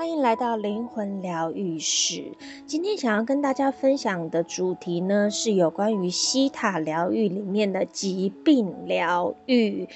欢迎来到灵魂疗愈室。今天想要跟大家分享的主题呢，是有关于西塔疗愈里面的疾病疗愈。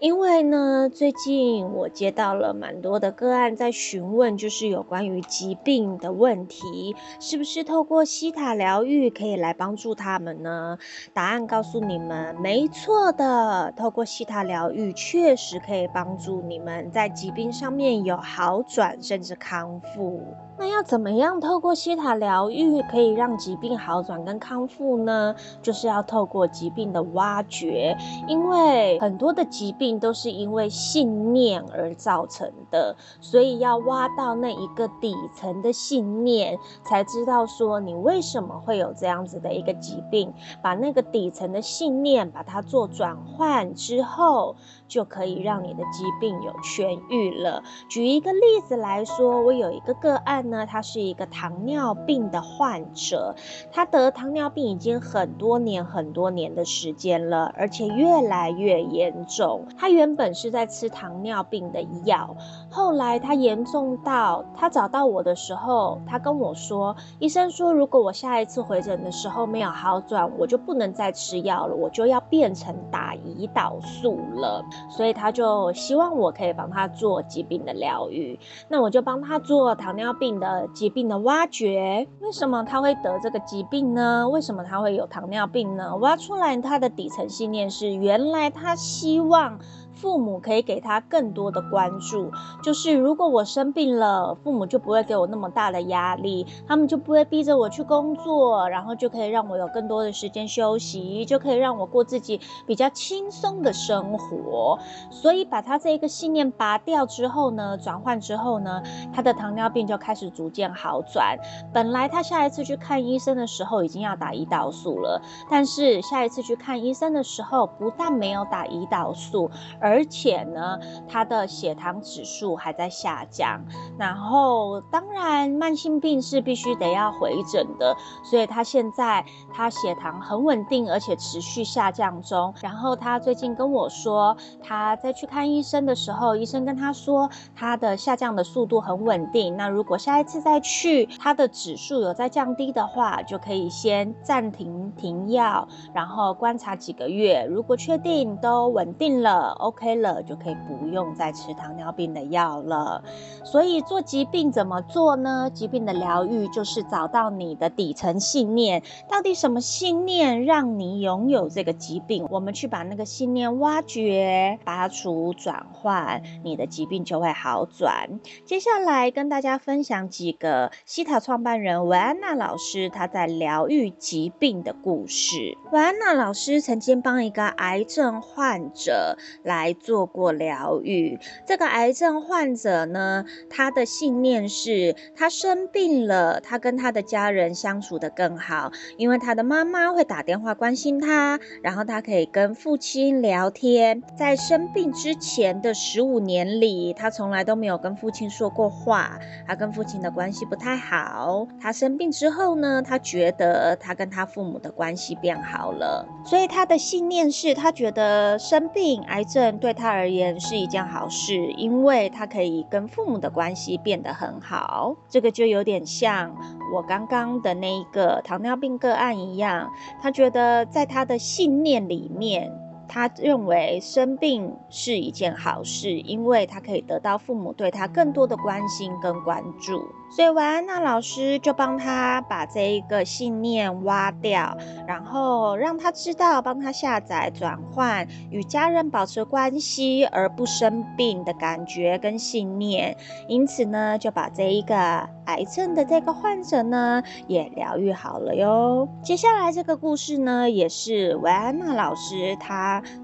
因为呢，最近我接到了蛮多的个案在询问，就是有关于疾病的问题，是不是透过西塔疗愈可以来帮助他们呢？答案告诉你们，没错的，透过西塔疗愈确实可以帮助你们在疾病上面有好转，甚至康。康复，那要怎么样透过希塔疗愈可以让疾病好转跟康复呢？就是要透过疾病的挖掘，因为很多的疾病都是因为信念而造成的，所以要挖到那一个底层的信念，才知道说你为什么会有这样子的一个疾病，把那个底层的信念把它做转换之后，就可以让你的疾病有痊愈了。举一个例子来说。我有一个个案呢，他是一个糖尿病的患者，他得糖尿病已经很多年很多年的时间了，而且越来越严重。他原本是在吃糖尿病的药，后来他严重到他找到我的时候，他跟我说，医生说如果我下一次回诊的时候没有好转，我就不能再吃药了，我就要变成打胰岛素了。所以他就希望我可以帮他做疾病的疗愈，那我就帮他。做糖尿病的疾病的挖掘，为什么他会得这个疾病呢？为什么他会有糖尿病呢？挖出来他的底层信念是，原来他希望。父母可以给他更多的关注，就是如果我生病了，父母就不会给我那么大的压力，他们就不会逼着我去工作，然后就可以让我有更多的时间休息，就可以让我过自己比较轻松的生活。所以把他这一个信念拔掉之后呢，转换之后呢，他的糖尿病就开始逐渐好转。本来他下一次去看医生的时候已经要打胰岛素了，但是下一次去看医生的时候，不但没有打胰岛素。而且呢，他的血糖指数还在下降。然后，当然，慢性病是必须得要回诊的，所以他现在他血糖很稳定，而且持续下降中。然后他最近跟我说，他在去看医生的时候，医生跟他说，他的下降的速度很稳定。那如果下一次再去，他的指数有在降低的话，就可以先暂停停药，然后观察几个月。如果确定都稳定了，OK。OK 了就可以不用再吃糖尿病的药了。所以做疾病怎么做呢？疾病的疗愈就是找到你的底层信念，到底什么信念让你拥有这个疾病？我们去把那个信念挖掘、拔除、转换，你的疾病就会好转。接下来跟大家分享几个西塔创办人维安娜老师她在疗愈疾病的故事。维安娜老师曾经帮一个癌症患者来。来做过疗愈。这个癌症患者呢，他的信念是，他生病了，他跟他的家人相处得更好，因为他的妈妈会打电话关心他，然后他可以跟父亲聊天。在生病之前的十五年里，他从来都没有跟父亲说过话，他跟父亲的关系不太好。他生病之后呢，他觉得他跟他父母的关系变好了，所以他的信念是他觉得生病癌症。对他而言是一件好事，因为他可以跟父母的关系变得很好。这个就有点像我刚刚的那一个糖尿病个案一样，他觉得在他的信念里面，他认为生病是一件好事，因为他可以得到父母对他更多的关心跟关注。所以维安娜老师就帮他把这一个信念挖掉，然后让他知道，帮他下载转换与家人保持关系而不生病的感觉跟信念。因此呢，就把这一个癌症的这个患者呢也疗愈好了哟。接下来这个故事呢，也是维安娜老师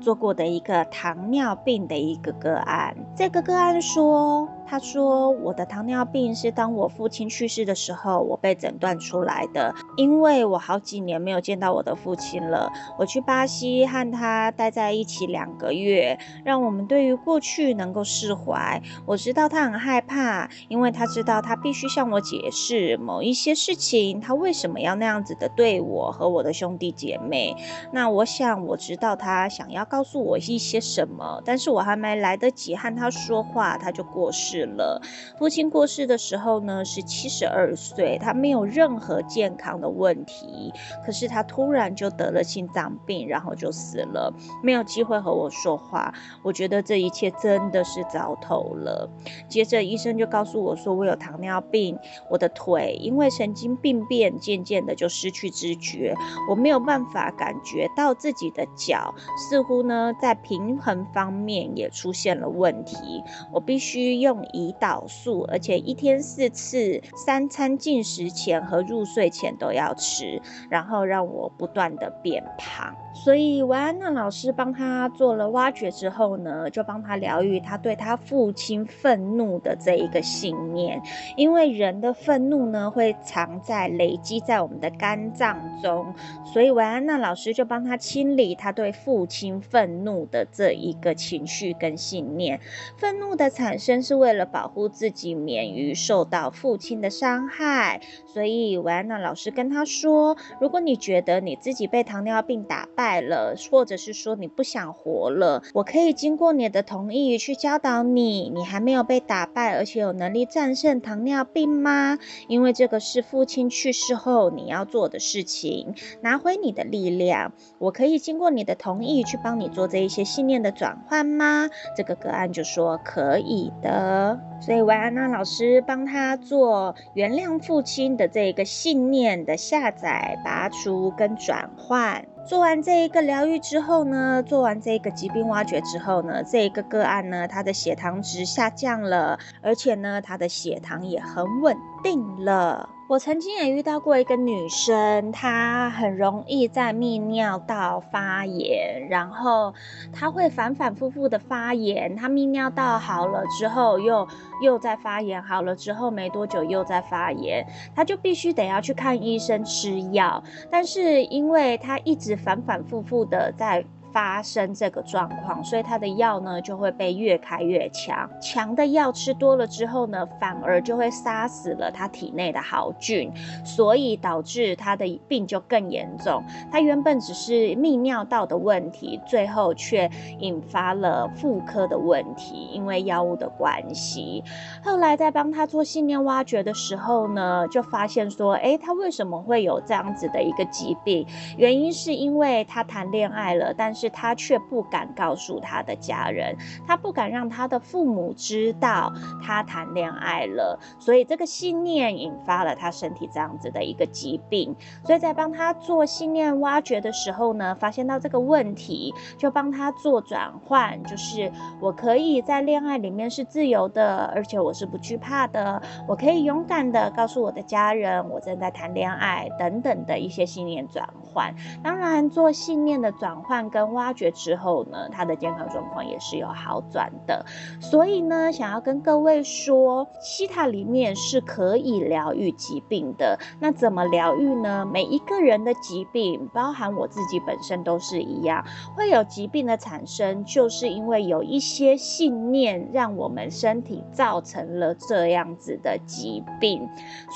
做过的一个糖尿病的一个个案。这个个案说。他说：“我的糖尿病是当我父亲去世的时候，我被诊断出来的。因为我好几年没有见到我的父亲了。我去巴西和他待在一起两个月，让我们对于过去能够释怀。我知道他很害怕，因为他知道他必须向我解释某一些事情，他为什么要那样子的对我和我的兄弟姐妹。那我想我知道他想要告诉我一些什么，但是我还没来得及和他说话，他就过世。”了。父亲过世的时候呢，是七十二岁，他没有任何健康的问题，可是他突然就得了心脏病，然后就死了，没有机会和我说话。我觉得这一切真的是糟透了。接着医生就告诉我说，我有糖尿病，我的腿因为神经病变，渐渐的就失去知觉，我没有办法感觉到自己的脚，似乎呢在平衡方面也出现了问题。我必须用胰岛素，而且一天四次，三餐进食前和入睡前都要吃，然后让我不断的变胖。所以维安娜老师帮他做了挖掘之后呢，就帮他疗愈他对他父亲愤怒的这一个信念。因为人的愤怒呢，会藏在累积在我们的肝脏中，所以维安娜老师就帮他清理他对父亲愤怒的这一个情绪跟信念。愤怒的产生是为了保护自己免于受到父亲的伤害，所以维安娜老师跟他说：如果你觉得你自己被糖尿病打败，了，或者是说你不想活了，我可以经过你的同意去教导你，你还没有被打败，而且有能力战胜糖尿病吗？因为这个是父亲去世后你要做的事情，拿回你的力量。我可以经过你的同意去帮你做这一些信念的转换吗？这个个案就说可以的，所以维安娜老师帮他做原谅父亲的这个信念的下载、拔除跟转换。做完这一个疗愈之后呢，做完这一个疾病挖掘之后呢，这一个个案呢，他的血糖值下降了，而且呢，他的血糖也很稳定了。我曾经也遇到过一个女生，她很容易在泌尿道发炎，然后她会反反复复的发炎。她泌尿道好了之后又，又在发炎，好了之后没多久又在发炎，她就必须得要去看医生吃药。但是因为她一直反反复复的在。发生这个状况，所以他的药呢就会被越开越强。强的药吃多了之后呢，反而就会杀死了他体内的好菌，所以导致他的病就更严重。他原本只是泌尿道的问题，最后却引发了妇科的问题，因为药物的关系。后来在帮他做信念挖掘的时候呢，就发现说，诶，他为什么会有这样子的一个疾病？原因是因为他谈恋爱了，但是是他却不敢告诉他的家人，他不敢让他的父母知道他谈恋爱了，所以这个信念引发了他身体这样子的一个疾病。所以在帮他做信念挖掘的时候呢，发现到这个问题，就帮他做转换，就是我可以在恋爱里面是自由的，而且我是不惧怕的，我可以勇敢的告诉我的家人我正在谈恋爱等等的一些信念转换。当然，做信念的转换跟挖掘之后呢，他的健康状况也是有好转的。所以呢，想要跟各位说，西塔里面是可以疗愈疾病的。那怎么疗愈呢？每一个人的疾病，包含我自己本身都是一样，会有疾病的产生，就是因为有一些信念让我们身体造成了这样子的疾病。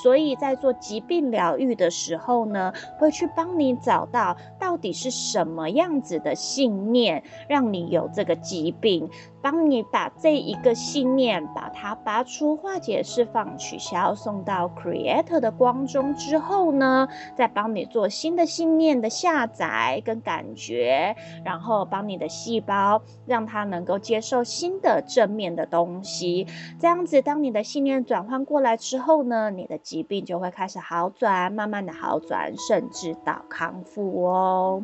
所以在做疾病疗愈的时候呢，会去帮你找到到底是什么样子的。信念让你有这个疾病，帮你把这一个信念把它拔出、化解、释放、取消，送到 Creator 的光中之后呢，再帮你做新的信念的下载跟感觉，然后帮你的细胞让它能够接受新的正面的东西。这样子，当你的信念转换过来之后呢，你的疾病就会开始好转，慢慢的好转，甚至到康复哦。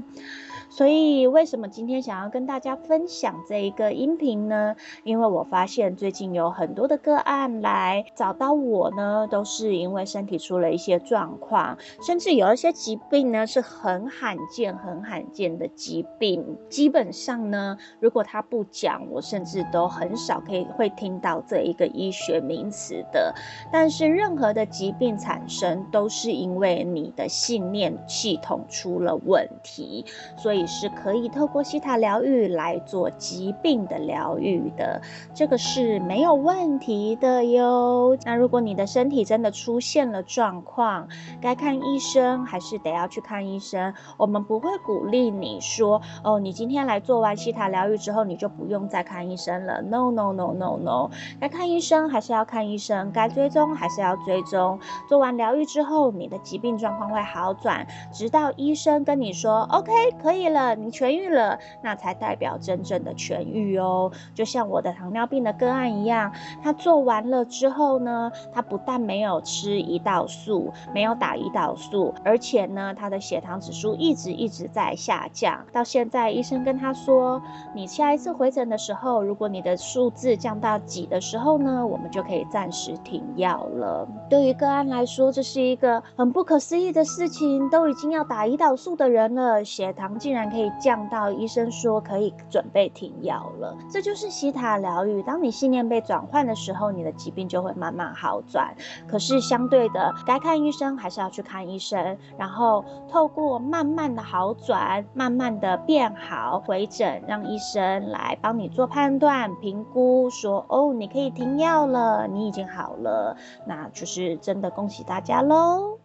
所以，为什么今天想要跟大家分享这一个音频呢？因为我发现最近有很多的个案来找到我呢，都是因为身体出了一些状况，甚至有一些疾病呢是很罕见、很罕见的疾病。基本上呢，如果他不讲，我甚至都很少可以会听到这一个医学名词的。但是，任何的疾病产生都是因为你的信念系统出了问题，所以。以是可以透过希塔疗愈来做疾病的疗愈的，这个是没有问题的哟。那如果你的身体真的出现了状况，该看医生还是得要去看医生。我们不会鼓励你说，哦，你今天来做完希塔疗愈之后，你就不用再看医生了。No no no no no，该看医生还是要看医生，该追踪还是要追踪。做完疗愈之后，你的疾病状况会好转，直到医生跟你说 OK 可以了，你痊愈了，那才代表真正的痊愈哦。就像我的糖尿病的个案一样，他做完了之后呢，他不但没有吃胰岛素，没有打胰岛素，而且呢，他的血糖指数一直一直在下降。到现在，医生跟他说，你下一次回诊的时候，如果你的数字降到几的时候呢，我们就可以暂时停药了。对于个案来说，这是一个很不可思议的事情，都已经要打胰岛素的人了，血糖竟然可以降到医生说可以准备停药了。这就是希塔疗愈。当你信念被转换的时候，你的疾病就会慢慢好转。可是相对的，该看医生还是要去看医生，然后透过慢慢的好转，慢慢的变好，回诊让医生来帮你做判断、评估，说哦，你可以停药了，你已经好了，那就是真的恭喜大家喽。